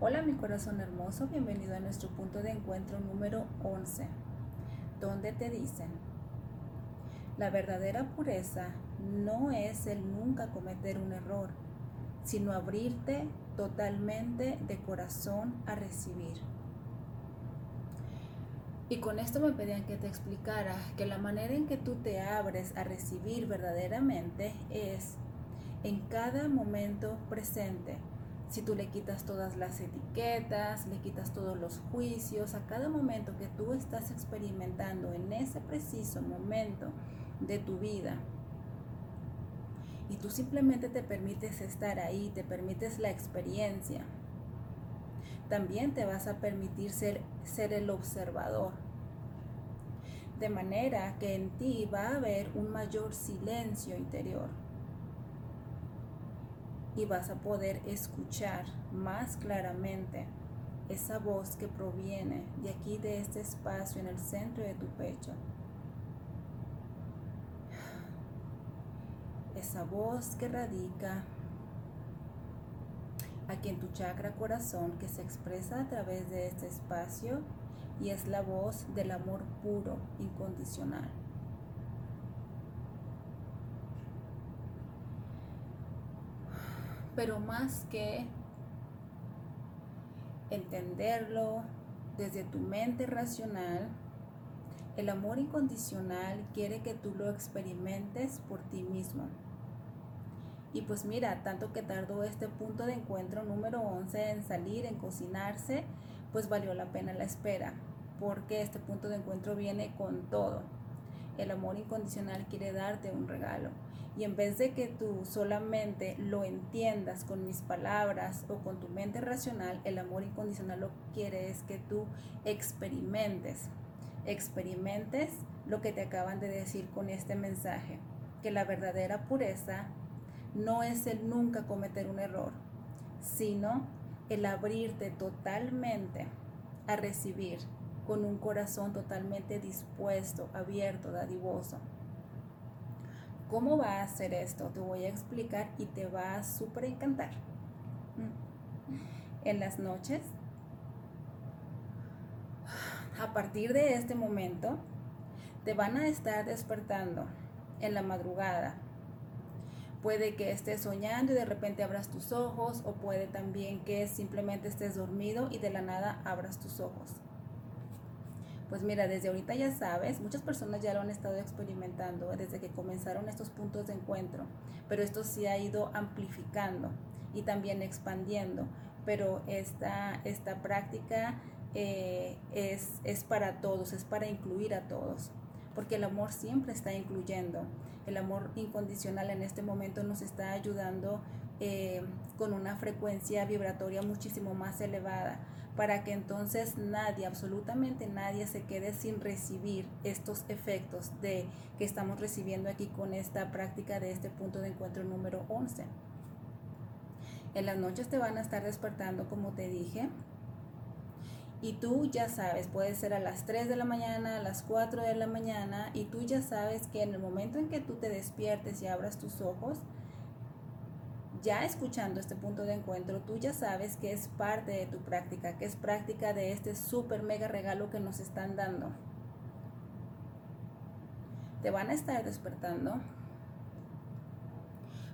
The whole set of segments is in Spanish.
Hola mi corazón hermoso, bienvenido a nuestro punto de encuentro número 11, donde te dicen, la verdadera pureza no es el nunca cometer un error, sino abrirte totalmente de corazón a recibir. Y con esto me pedían que te explicara que la manera en que tú te abres a recibir verdaderamente es en cada momento presente si tú le quitas todas las etiquetas, le quitas todos los juicios, a cada momento que tú estás experimentando en ese preciso momento de tu vida, y tú simplemente te permites estar ahí, te permites la experiencia, también te vas a permitir ser, el observador. De manera que en ti va a haber un mayor silencio interior y vas a poder escuchar más claramente esa voz que proviene de aquí, de este espacio en el centro de tu pecho. Esa voz que radica aquí en tu chakra corazón que se expresa a través de este espacio y es la voz del amor puro, incondicional. Pero más que entenderlo desde tu mente racional, el amor incondicional quiere que tú lo experimentes por ti mismo. Y pues mira, tanto que tardó este punto de encuentro número 11 en salir, en cocinarse, pues valió la pena la espera, porque este punto de encuentro viene con todo. El amor incondicional quiere darte un regalo. Y en vez de que tú solamente lo entiendas con mis palabras o con tu mente racional, el amor incondicional lo que quiere es que tú experimentes, experimentes lo que te acaban de decir con este mensaje, que la verdadera pureza no es el nunca cometer un error, sino el abrirte totalmente a recibir con un corazón totalmente dispuesto, abierto, dadivoso. ¿Cómo va a hacer esto? Te voy a explicar y te va a súper encantar. En las noches, a partir de este momento, te van a estar despertando en la madrugada. Puede que estés soñando y de repente abras tus ojos o puede también que simplemente estés dormido y de la nada abras tus ojos. Pues mira, desde ahorita ya sabes, muchas personas ya lo han estado experimentando desde que comenzaron estos puntos de encuentro, pero esto sí ha ido amplificando y también expandiendo, pero esta, esta práctica eh, es, es para todos, es para incluir a todos, porque el amor siempre está incluyendo, el amor incondicional en este momento nos está ayudando eh, con una frecuencia vibratoria muchísimo más elevada para que entonces nadie, absolutamente nadie se quede sin recibir estos efectos de que estamos recibiendo aquí con esta práctica de este punto de encuentro número 11. En las noches te van a estar despertando como te dije. Y tú ya sabes, puede ser a las 3 de la mañana, a las 4 de la mañana, y tú ya sabes que en el momento en que tú te despiertes y abras tus ojos, ya escuchando este punto de encuentro, tú ya sabes que es parte de tu práctica, que es práctica de este súper mega regalo que nos están dando. Te van a estar despertando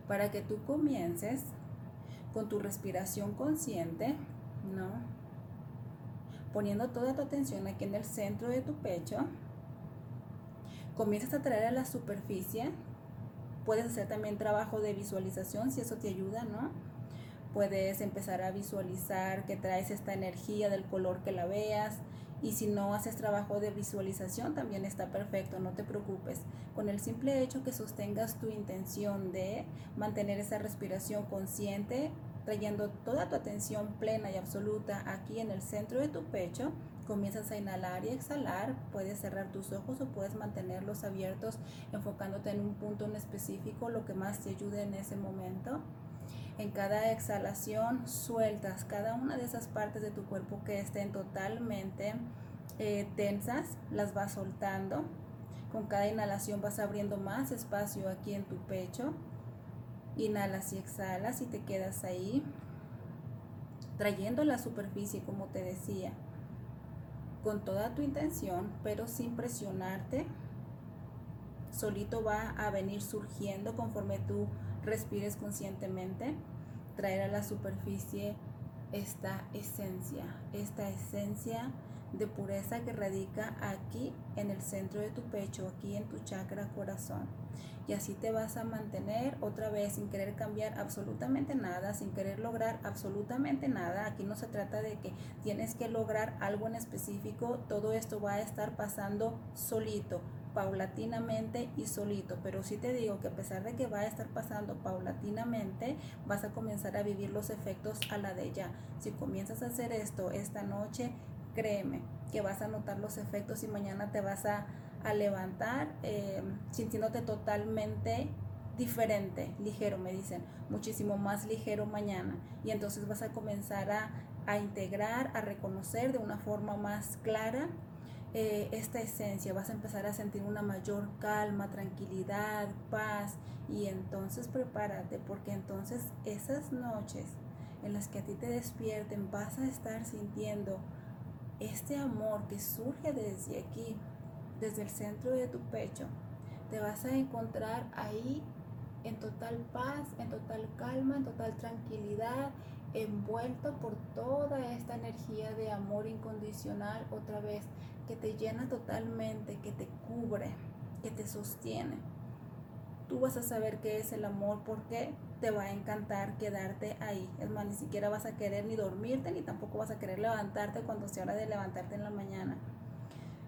para que tú comiences con tu respiración consciente, ¿no? Poniendo toda tu atención aquí en el centro de tu pecho. Comienzas a traer a la superficie Puedes hacer también trabajo de visualización si eso te ayuda, ¿no? Puedes empezar a visualizar que traes esta energía del color que la veas. Y si no haces trabajo de visualización, también está perfecto, no te preocupes. Con el simple hecho que sostengas tu intención de mantener esa respiración consciente, trayendo toda tu atención plena y absoluta aquí en el centro de tu pecho, comienzas a inhalar y exhalar, puedes cerrar tus ojos o puedes mantenerlos abiertos enfocándote en un punto en específico, lo que más te ayude en ese momento. En cada exhalación sueltas cada una de esas partes de tu cuerpo que estén totalmente eh, tensas, las vas soltando. Con cada inhalación vas abriendo más espacio aquí en tu pecho. Inhalas y exhalas y te quedas ahí trayendo la superficie, como te decía, con toda tu intención, pero sin presionarte. Solito va a venir surgiendo conforme tú respires conscientemente, traer a la superficie esta esencia, esta esencia de pureza que radica aquí en el centro de tu pecho, aquí en tu chakra corazón. Y así te vas a mantener otra vez sin querer cambiar absolutamente nada, sin querer lograr absolutamente nada. Aquí no se trata de que tienes que lograr algo en específico, todo esto va a estar pasando solito, paulatinamente y solito, pero sí te digo que a pesar de que va a estar pasando paulatinamente, vas a comenzar a vivir los efectos a la de ya. Si comienzas a hacer esto esta noche, créeme que vas a notar los efectos y mañana te vas a, levantar eh, sintiéndote totalmente diferente, ligero, me dicen, muchísimo más ligero mañana. Y entonces vas a comenzar a, a integrar, a reconocer de una forma más clara eh, esta esencia, vas a empezar a sentir una mayor calma, tranquilidad, paz y entonces prepárate porque entonces esas noches en las que a ti te despierten vas a estar sintiendo este amor que surge desde aquí, desde el centro de tu pecho. Te vas a encontrar ahí en total paz, en total calma, en total tranquilidad, envuelto por toda esta energía de amor incondicional otra vez que te llena totalmente, que te cubre, que te sostiene. Tú vas a saber qué es el amor porque te va a encantar quedarte ahí. Es más, ni siquiera vas a querer ni dormirte, ni tampoco vas a querer levantarte cuando sea hora de levantarte en la mañana.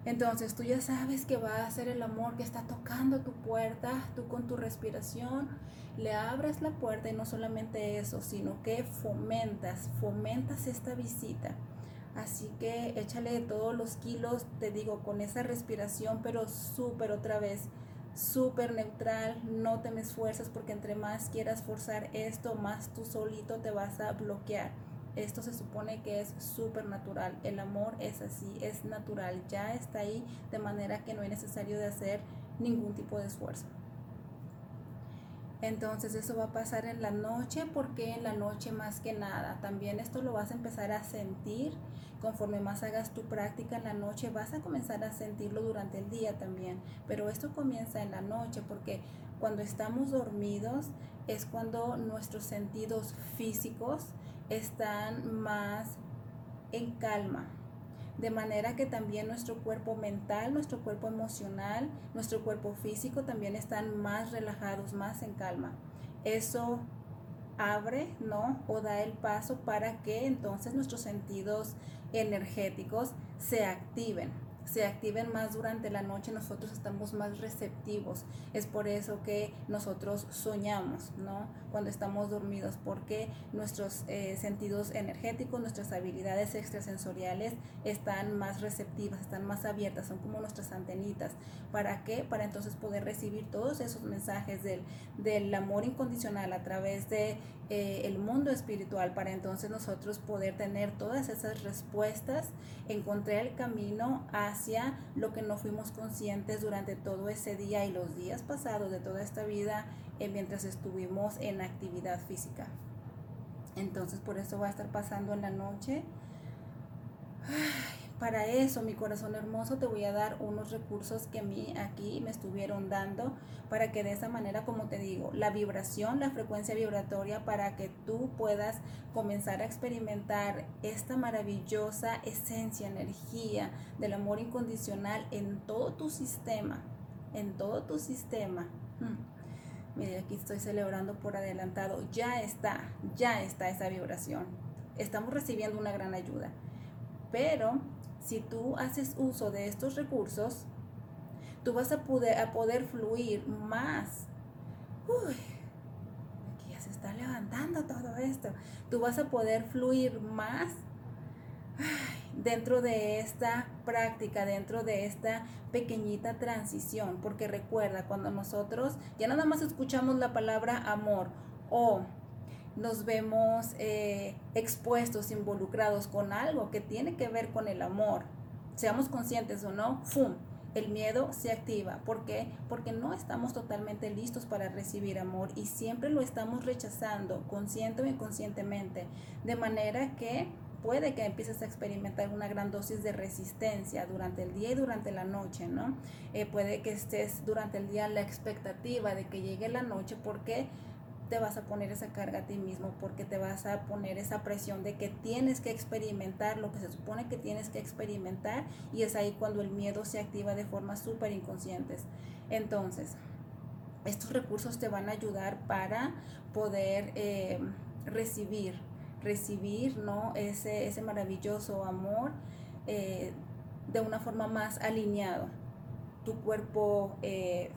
Entonces tú ya sabes que va a ser el amor que está tocando tu puerta, tú con tu respiración le abres la puerta y no solamente eso, sino que fomentas, fomentas esta visita Así que échale todos los kilos, te digo, con esa respiración, pero súper otra vez, súper neutral, no te me esfuerzas porque entre más quieras forzar esto, más tú solito te vas a bloquear. Esto se supone que es súper natural. El amor es así, es natural, ya está ahí, de manera que no es necesario de hacer ningún tipo de esfuerzo. Entonces eso va a pasar en la noche porque en la noche más que nada. También esto lo vas a empezar a sentir conforme más hagas tu práctica en la noche. Vas a comenzar a sentirlo durante el día también. Pero esto comienza en la noche porque cuando estamos dormidos es cuando nuestros sentidos físicos están más en calma de manera que también nuestro cuerpo mental, nuestro cuerpo emocional, nuestro cuerpo físico también están más relajados, más en calma. Eso abre, ¿no? O da el paso para que entonces nuestros sentidos energéticos se activen se activen más durante la noche, nosotros estamos más receptivos. Es por eso que nosotros soñamos, ¿no? Cuando estamos dormidos, porque nuestros eh, sentidos energéticos, nuestras habilidades extrasensoriales están más receptivas, están más abiertas, son como nuestras antenitas. ¿Para qué? Para entonces poder recibir todos esos mensajes del, del amor incondicional a través de eh, el mundo espiritual para entonces nosotros poder tener todas esas respuestas, encontrar el camino hacia lo que no fuimos conscientes durante todo ese día y los días pasados de toda esta vida eh, mientras estuvimos en actividad física. Entonces por eso va a estar pasando en la noche. Para eso, mi corazón hermoso, te voy a dar unos recursos que a mí aquí me estuvieron dando para que de esa manera, como te digo, la vibración, la frecuencia vibratoria, para que tú puedas comenzar a experimentar esta maravillosa esencia, energía del amor incondicional en todo tu sistema, en todo tu sistema. Hmm. Mire, aquí estoy celebrando por adelantado. Ya está, ya está esa vibración. Estamos recibiendo una gran ayuda. Pero si tú haces uso de estos recursos, tú vas a poder, fluir más. Uy, aquí ya se está levantando todo esto. Tú vas a poder fluir más dentro de esta práctica, dentro de esta pequeñita transición. Porque recuerda, cuando nosotros ya nada más escuchamos la palabra amor o nos vemos eh, expuestos, involucrados con algo que tiene que ver con el amor, seamos conscientes o no, ¡fum! el miedo se activa. ¿Por qué? Porque no estamos totalmente listos para recibir amor y siempre lo estamos rechazando, consciente o inconscientemente. De manera que puede que empieces a experimentar una gran dosis de resistencia durante el día y durante la noche, ¿no? Eh, puede que estés durante el día la expectativa de que llegue la noche porque te vas a poner esa carga a ti mismo, porque te vas a poner esa presión de que tienes que experimentar lo que se supone que tienes que experimentar y es ahí cuando el miedo se activa de formas súper inconscientes. Entonces, estos recursos te van a ayudar para poder eh, recibir, recibir ¿no? ese, ese maravilloso amor eh, de una forma más alineado. Tu cuerpo eh,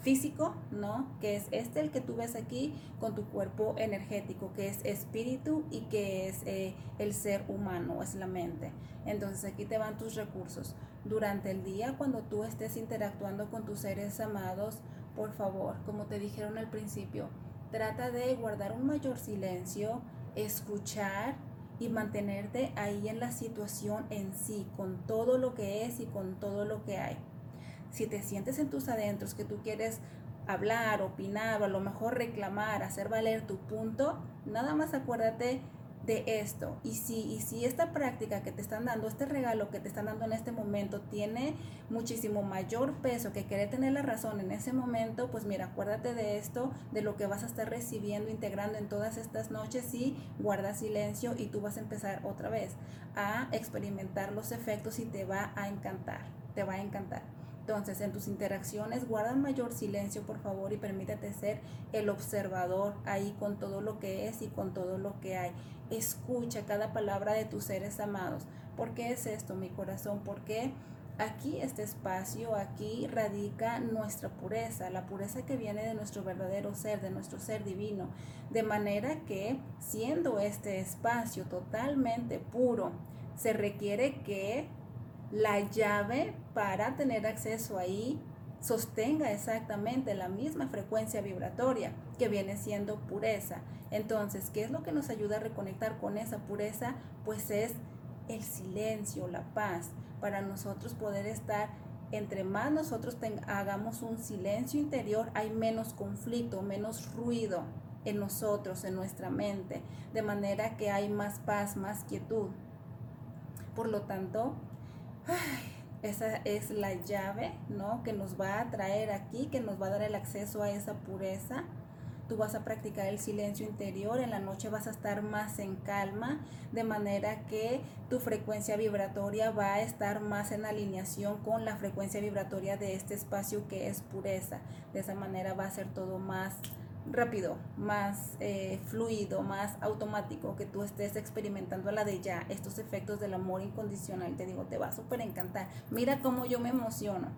físico, ¿no? Que es este el que tú ves aquí con tu cuerpo energético, que es espíritu y que es eh, el ser humano, es la mente. Entonces aquí te van tus recursos. Durante el día, cuando tú estés interactuando con tus seres amados, por favor, como te dijeron al principio, trata de guardar un mayor silencio, escuchar y mantenerte ahí en la situación en sí, con todo lo que es y con todo lo que hay si te sientes en tus adentros que tú quieres hablar, opinar o a lo mejor reclamar, hacer valer tu punto, nada más acuérdate de esto. Y si, y si esta práctica que te están dando, este regalo que te están dando en este momento tiene muchísimo mayor peso que querer tener la razón en ese momento, pues mira, acuérdate de esto, de lo que vas a estar recibiendo, integrando en todas estas noches y guarda silencio y tú vas a empezar otra vez a experimentar los efectos y te va a encantar, te va a encantar. Entonces, en tus interacciones, guarda mayor silencio, por favor, y permítete ser el observador ahí con todo lo que es y con todo lo que hay. Escucha cada palabra de tus seres amados. ¿Por qué es esto, mi corazón? Porque aquí este espacio, aquí radica nuestra pureza, la pureza que viene de nuestro verdadero ser, de nuestro ser divino. De manera que, siendo este espacio totalmente puro, se requiere que la llave para tener acceso ahí sostenga exactamente la misma frecuencia vibratoria que viene siendo pureza. Entonces, ¿qué es lo que nos ayuda a reconectar con esa pureza? Pues es el silencio, la paz, para nosotros poder estar, entre más nosotros hagamos un silencio interior, hay menos conflicto, menos ruido en nosotros, en nuestra mente, de manera que hay más paz, más quietud. Por lo tanto, esa es la llave, ¿no? Que nos va a traer aquí, que nos va a dar el acceso a esa pureza. Tú vas a practicar el silencio interior, en la noche vas a estar más en calma, de manera que tu frecuencia vibratoria va a estar más en alineación con la frecuencia vibratoria de este espacio que es pureza. De esa manera va a ser todo más rápido, más eh, fluido, más automático, que tú estés experimentando a la de ya estos efectos del amor incondicional, te digo, te va a súper encantar. Mira cómo yo me emociono.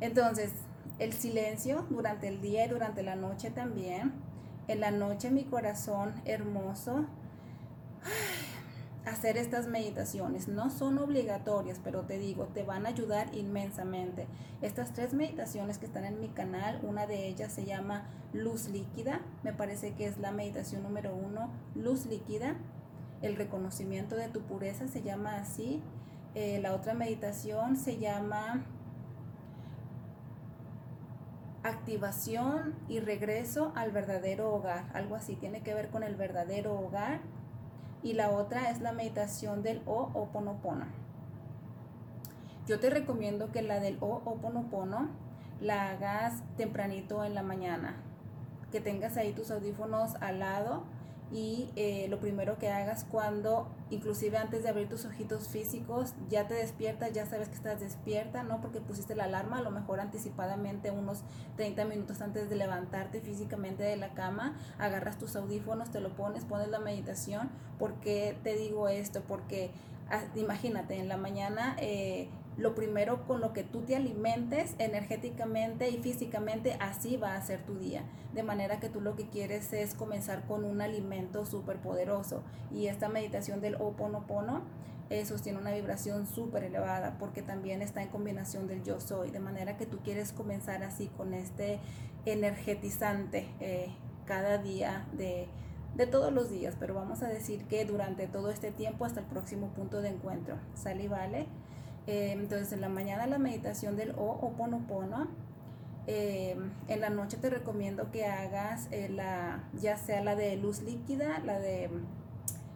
Entonces, el silencio durante el día y durante la noche también. En la noche mi corazón hermoso hacer estas meditaciones. No son obligatorias, pero te digo, te van a ayudar inmensamente. Estas tres meditaciones que están en mi canal, una de ellas se llama luz líquida, me parece que es la meditación número uno, luz líquida. El reconocimiento de tu pureza se llama así. Eh, la otra meditación se llama activación y regreso al verdadero hogar, algo así, tiene que ver con el verdadero hogar y la otra es la meditación del Ho'oponopono. Yo te recomiendo que la del Ho'oponopono la hagas tempranito en la mañana, que tengas ahí tus audífonos al lado y eh, lo primero que hagas cuando, inclusive antes de abrir tus ojitos físicos, ya te despiertas, ya sabes que estás despierta, ¿no? Porque pusiste la alarma, a lo mejor anticipadamente unos 30 minutos antes de levantarte físicamente de la cama, agarras tus audífonos, te lo pones, pones la meditación. ¿Por qué te digo esto? Porque ah, imagínate, en la mañana... Eh, lo primero con lo que tú te alimentes energéticamente y físicamente, así va a ser tu día. De manera que tú lo que quieres es comenzar con un alimento súper poderoso. Y esta meditación del Oponopono eh, sostiene una vibración súper elevada porque también está en combinación del yo soy. De manera que tú quieres comenzar así con este energetizante eh, cada día de de todos los días, pero vamos a decir que durante todo este tiempo hasta el próximo punto de encuentro. ¿Sale y vale? Eh, entonces, en la mañana la meditación del Ho'oponopono. Eh, en la noche te recomiendo que hagas la, ya sea la de luz líquida, la de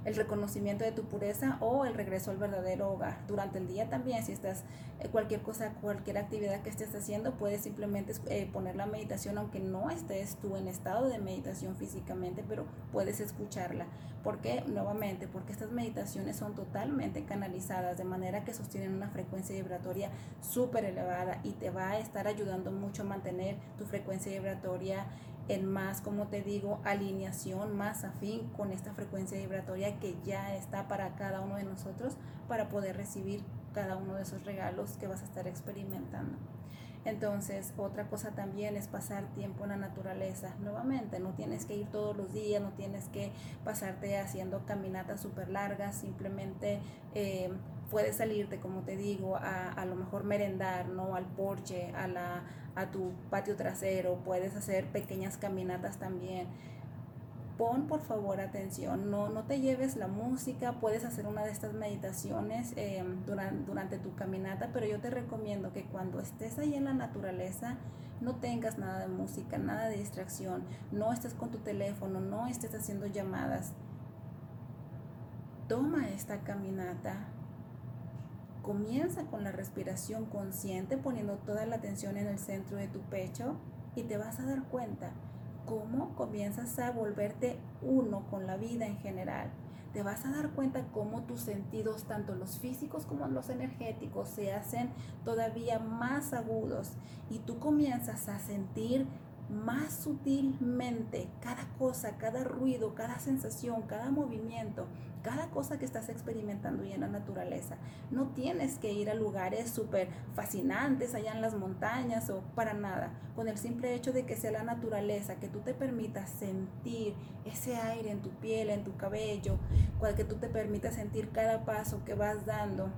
el reconocimiento de tu pureza o el regreso al verdadero hogar. Durante el día también, si estás eh, cualquier cosa, cualquier actividad que estés haciendo, puedes simplemente eh, poner la meditación, aunque no estés tú en estado de meditación físicamente, pero puedes escucharla. ¿Por qué? Nuevamente, porque estas meditaciones son totalmente canalizadas, de manera que sostienen una frecuencia vibratoria súper elevada y te va a estar ayudando mucho a mantener tu frecuencia vibratoria en más, como te digo, alineación más afín con esta frecuencia vibratoria que ya está para cada uno de nosotros para poder recibir cada uno de esos regalos que vas a estar experimentando. Entonces, otra cosa también es pasar tiempo en la naturaleza. Nuevamente, no tienes que ir todos los días, no tienes que pasarte haciendo caminatas súper largas, simplemente eh, puedes salirte, como te digo, a, a lo mejor merendar, ¿no? Al porche, a, la, a tu patio trasero, puedes hacer pequeñas caminatas también. Pon por favor atención, no, no te lleves la música, puedes hacer una de estas meditaciones em, durante, durante tu caminata, pero yo te recomiendo que cuando estés ahí en la naturaleza, no tengas nada de música, nada de distracción, no estés con tu teléfono, no estés haciendo llamadas. Toma esta caminata, Comienza con la respiración consciente poniendo toda la atención en el centro de tu pecho y te vas a dar cuenta cómo comienzas a volverte uno con la vida en general. Te vas a dar cuenta cómo tus sentidos, tanto los físicos como los energéticos, se hacen todavía más agudos y tú comienzas a sentir más sutilmente cada cosa, cada ruido, cada sensación, cada movimiento, cada cosa que estás experimentando y en la naturaleza. No tienes que ir a lugares súper fascinantes allá en las montañas o para nada. Con el simple hecho de que sea la naturaleza, que tú te permitas sentir ese aire en tu piel, en tu cabello, que tú te permitas sentir cada paso que vas dando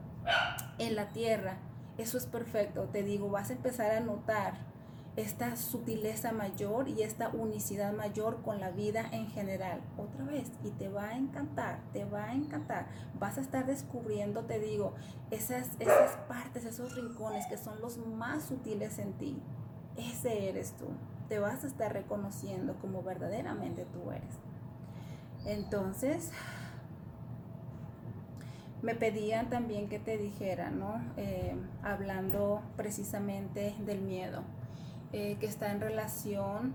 en la tierra, eso es perfecto. Te digo, vas a empezar a notar esta sutileza mayor y esta unicidad mayor con la vida en general. Otra vez, y te va a encantar, te va a encantar. Vas a estar descubriendo, te digo, esas, esas partes, esos rincones que son los más sutiles en ti. Ese eres tú. Te vas a estar reconociendo como verdaderamente tú eres. Entonces, me pedían también que te dijera, ¿no? Eh, hablando precisamente del miedo eh, que está en relación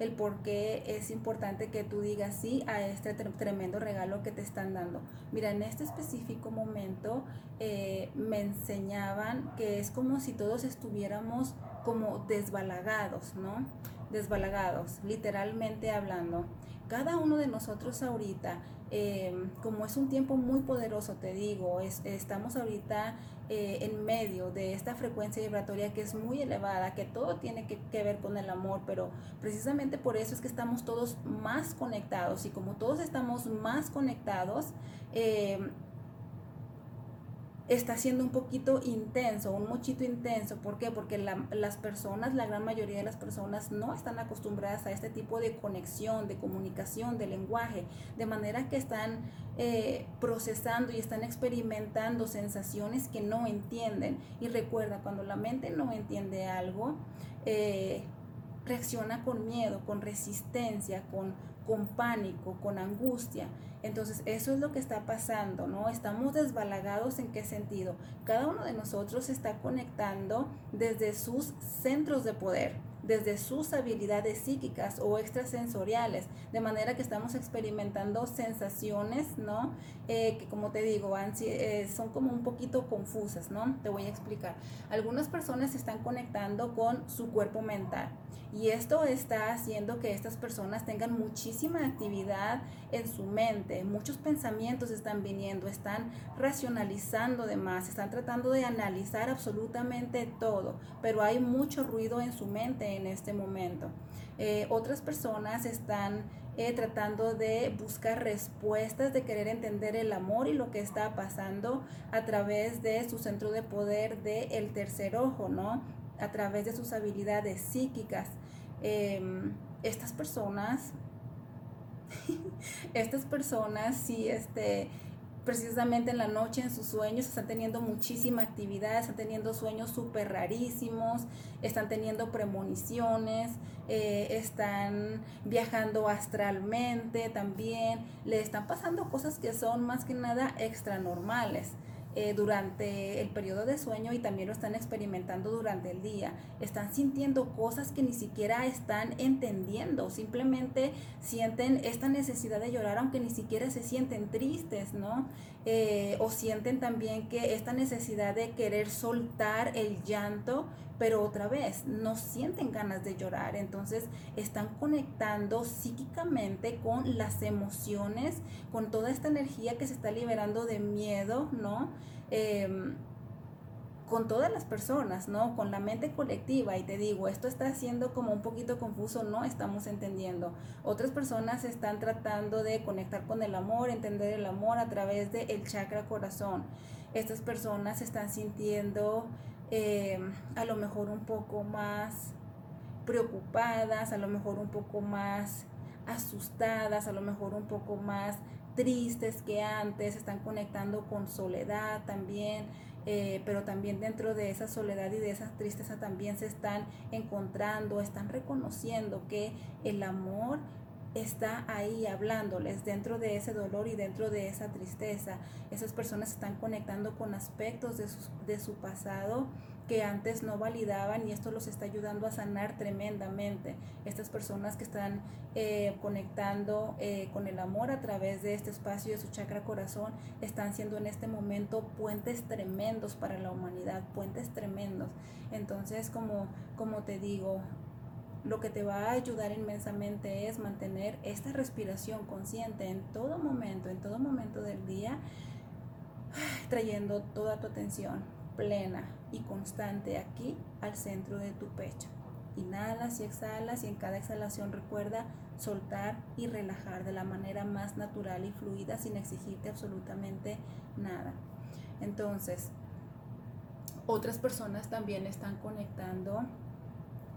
el por qué es importante que tú digas sí a este tremendo regalo que te están dando. Mira, en este específico momento eh, me enseñaban que es como si todos estuviéramos como desbalagados, ¿no? Desbalagados, literalmente hablando. Cada uno de nosotros ahorita, em, como es un tiempo muy poderoso, te digo, estamos ahorita eh, en medio de esta frecuencia vibratoria que es muy elevada, que todo tiene que, ver con el amor, pero precisamente por eso es que estamos todos más conectados y como todos estamos más conectados, eh, está siendo un poquito intenso, un mochito intenso. ¿Por qué? Porque las personas, la gran mayoría de las personas no están acostumbradas a este tipo de conexión, de comunicación, de lenguaje, de manera que están eh, procesando y están experimentando sensaciones que no entienden. Y recuerda, cuando la mente no entiende algo, eh, reacciona con miedo, con resistencia, con, con pánico, con angustia. Entonces, eso es lo que está pasando, ¿no? Estamos desbalagados en qué sentido. Cada uno de nosotros está conectando desde sus centros de poder, desde sus habilidades psíquicas o extrasensoriales, de manera que estamos experimentando sensaciones, ¿no? Eh, que como te digo, eh, son como un poquito confusas, ¿no? Te voy a explicar. Algunas personas se están conectando con su cuerpo mental y esto está haciendo que estas personas tengan muchísima actividad en su mente, muchos pensamientos están viniendo, están racionalizando de más, están tratando de analizar absolutamente todo, pero hay mucho ruido en su mente en este momento. Eh, otras personas están eh, tratando de buscar respuestas, de querer entender el amor y lo que está pasando a través de su centro de poder del el tercer ojo, ¿no? A través de sus habilidades psíquicas. Em, estas personas, estas personas sí, este, precisamente en la noche, en sus sueños, están teniendo muchísima actividad, están teniendo sueños súper rarísimos, están teniendo premoniciones, eh, están viajando astralmente también, le están pasando cosas que son más que nada extra normales. Eh, durante el periodo de sueño y también lo están experimentando durante el día. Están sintiendo cosas que ni siquiera están entendiendo, simplemente sienten esta necesidad de llorar aunque ni siquiera se sienten tristes, ¿no? Eh, o sienten también que esta necesidad de querer soltar el llanto, pero otra vez no sienten ganas de llorar, entonces están conectando psíquicamente con las emociones, con toda esta energía que se está liberando de miedo, ¿no? Em, con todas las personas, ¿no? Con la mente colectiva. Y te digo, esto está siendo como un poquito confuso, no estamos entendiendo. Otras personas están tratando de conectar con el amor, entender el amor a través del chakra corazón. Estas personas están sintiendo Em, a lo mejor un poco más preocupadas, a lo mejor un poco más asustadas, a lo mejor un poco más tristes que antes, están conectando con soledad también, eh, pero también dentro de esa soledad y de esa tristeza también se están encontrando, están reconociendo que el amor está ahí hablándoles dentro de ese dolor y dentro de esa tristeza. Esas personas están conectando con aspectos de su, de su pasado que antes no validaban y esto los está ayudando a sanar tremendamente. Estas personas que están eh, conectando eh, con el amor a través de este espacio de su chakra corazón están siendo en este momento puentes tremendos para la humanidad, puentes tremendos. Entonces, como, como te digo, lo que te va a ayudar inmensamente es mantener esta respiración consciente en todo momento, en todo momento del día, trayendo toda tu atención plena y constante aquí al centro de tu pecho. Inhalas y exhalas y en cada exhalación recuerda soltar y relajar de la manera más natural y fluida sin exigirte absolutamente nada. Entonces, otras personas también están conectando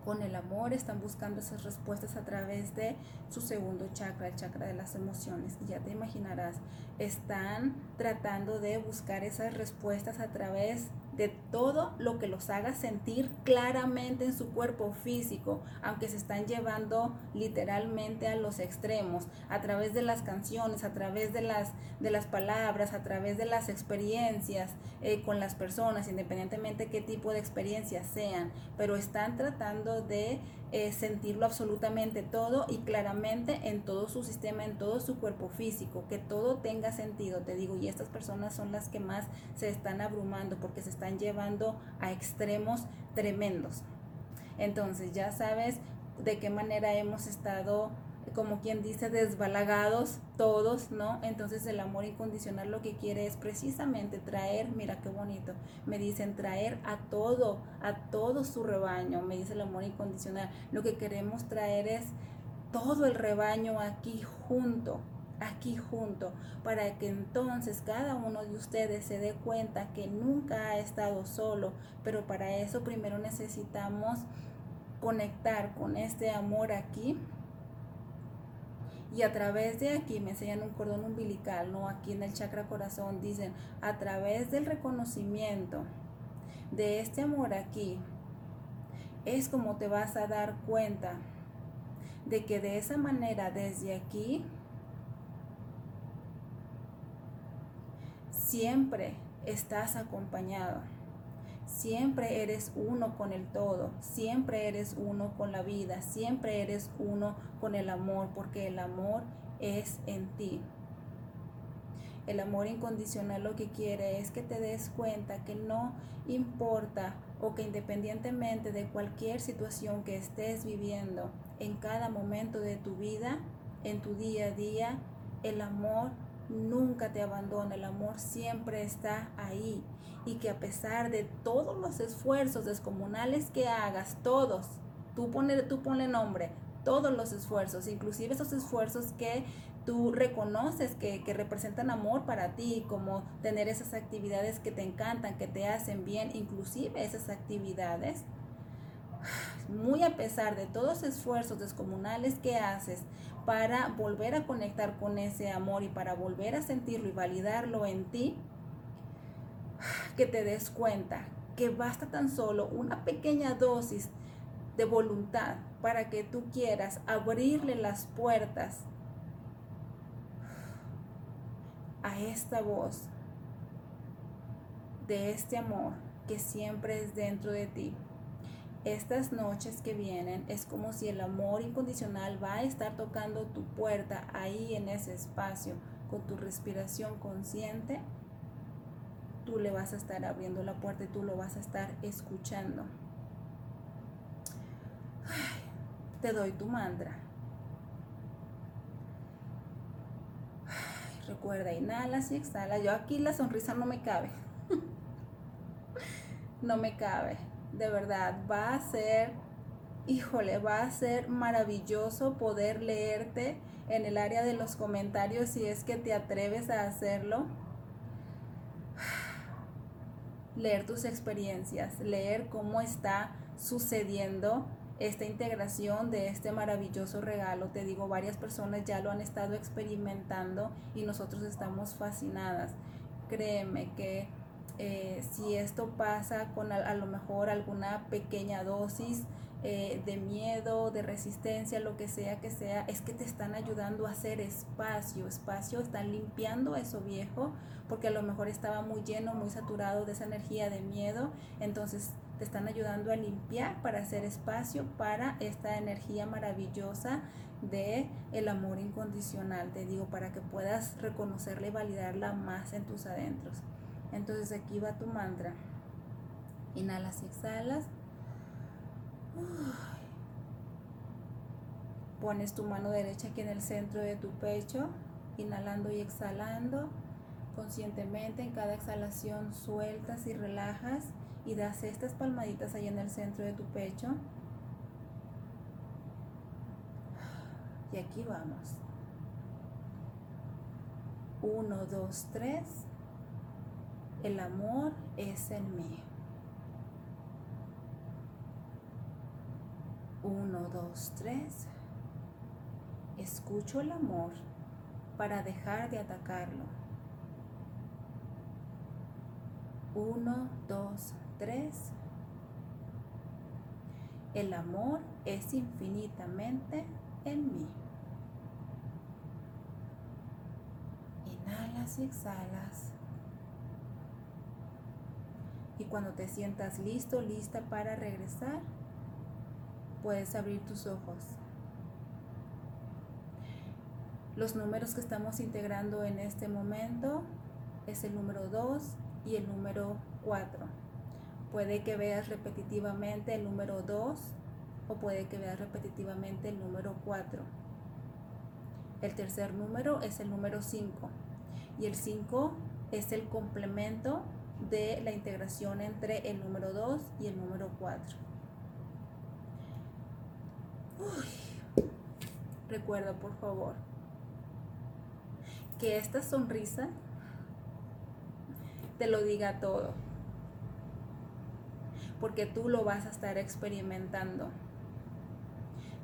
con el amor, están buscando esas respuestas a través de su segundo chakra, el chakra de las emociones. Y ya te imaginarás, están tratando de buscar esas respuestas a través de todo lo que los haga sentir claramente en su cuerpo físico, aunque se están llevando literalmente a los extremos, a través de las canciones, a través de las, de las palabras, a través de las experiencias eh, con las personas, independientemente qué tipo de experiencias sean, pero están tratando de eh, sentirlo absolutamente todo y claramente en todo su sistema, en todo su cuerpo físico, que todo tenga sentido, te digo, y estas personas son las que más se están abrumando porque se están llevando a extremos tremendos. Entonces ya sabes de qué manera hemos estado como quien dice, desbalagados todos, ¿no? Entonces el amor incondicional lo que quiere es precisamente traer, mira qué bonito, me dicen traer a todo, a todo su rebaño, me dice el amor incondicional. Lo que queremos traer es todo el rebaño aquí junto, aquí junto, para que entonces cada uno de ustedes se dé cuenta que nunca ha estado solo, pero para eso primero necesitamos conectar con este amor aquí y a través de aquí me enseñan un cordón umbilical, ¿no? Aquí en el chakra corazón dicen, a través del reconocimiento de este amor aquí, es como te vas a dar cuenta de que de esa manera desde aquí siempre estás acompañado. Siempre eres uno con el todo, siempre eres uno con la vida, siempre eres uno con el amor, porque el amor es en ti. El amor incondicional lo que quiere es que te des cuenta que no importa o que independientemente de cualquier situación que estés viviendo en cada momento de tu vida, en tu día a día, el amor nunca te abandona, el amor siempre está ahí y que a pesar de todos los esfuerzos descomunales que hagas, todos, tú ponle, tú nombre, todos los esfuerzos, inclusive esos esfuerzos que tú reconoces que, que, representan amor para ti, como tener esas actividades que te encantan, que te hacen bien, inclusive esas actividades, muy a pesar de todos los esfuerzos descomunales que haces para volver a conectar con ese amor y para volver a sentirlo y validarlo en ti, que te des cuenta que basta tan solo una pequeña dosis de voluntad para que tú quieras abrirle las puertas a esta voz de este amor que siempre es dentro de ti. Estas noches que vienen es como si el amor incondicional va a estar tocando tu puerta ahí en ese espacio con tu respiración consciente. Tú le vas a estar abriendo la puerta y tú lo vas a estar escuchando. te doy tu mantra. recuerda, inhalas y exhalas. Yo aquí la sonrisa no me cabe. no me cabe de verdad, va a ser, híjole, va a ser maravilloso poder leerte en el área de los comentarios si es que te atreves a hacerlo. Leer tus experiencias, leer cómo está sucediendo esta integración de este maravilloso regalo. Te digo, varias personas ya lo han estado experimentando y nosotros estamos fascinadas. Créeme que eh, si esto pasa con a, lo mejor alguna pequeña dosis eh, de miedo, de resistencia, lo que sea que sea, es que te están ayudando a hacer espacio, espacio, están limpiando eso viejo, porque a lo mejor estaba muy lleno, muy saturado de esa energía de miedo, entonces te están ayudando a limpiar para hacer espacio para esta energía maravillosa de el amor incondicional, te digo, para que puedas reconocerla y validarla más en tus adentros. Entonces aquí va tu mantra. Inhalas y exhalas. Pones tu mano derecha aquí en el centro de tu pecho, inhalando y exhalando. Conscientemente en cada exhalación sueltas y relajas y das estas palmaditas ahí en el centro de tu pecho. Y aquí vamos. Uno, dos, tres. El amor es en mí. Uno, dos, tres. Escucho el amor para dejar de atacarlo. Uno, dos, tres. El amor es infinitamente en mí. Inhalas y exhalas. Y cuando te sientas listo, lista para regresar, puedes abrir tus ojos. Los números que estamos integrando en este momento es el número 2 y el número 4. Puede que veas repetitivamente el número 2 o puede que veas repetitivamente el número 4. El tercer número es el número 5 y el 5 es el complemento de la integración entre el número 2 y el número 4. Recuerda, por favor, que esta sonrisa te lo diga todo, porque tú lo vas a estar experimentando.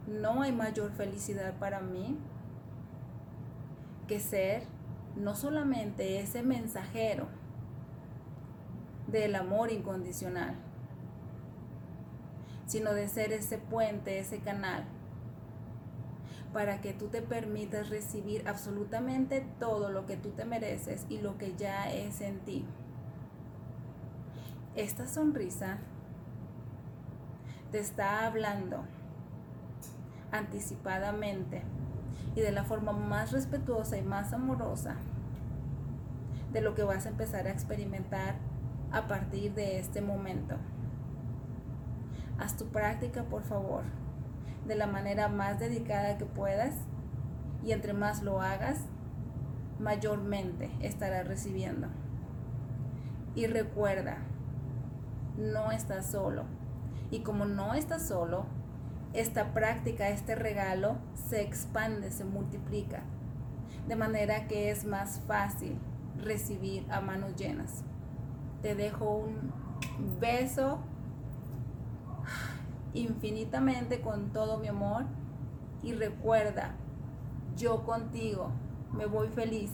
No hay mayor felicidad para mí que ser no solamente ese mensajero, del amor incondicional, sino de ser ese puente, ese canal, para que tú te permitas recibir absolutamente todo lo que tú te mereces y lo que ya es en ti. Esta sonrisa te está hablando anticipadamente y de la forma más respetuosa y más amorosa de lo que vas a empezar a experimentar a partir de este momento. Haz tu práctica, por favor, de la manera más dedicada que puedas y entre más lo hagas, mayormente estarás recibiendo. Y recuerda, no estás solo. Y como no estás solo, esta práctica, este regalo se expande, se multiplica. De manera que es más fácil recibir a manos llenas. Te dejo un beso infinitamente con todo mi amor y recuerda, yo contigo. Me voy feliz.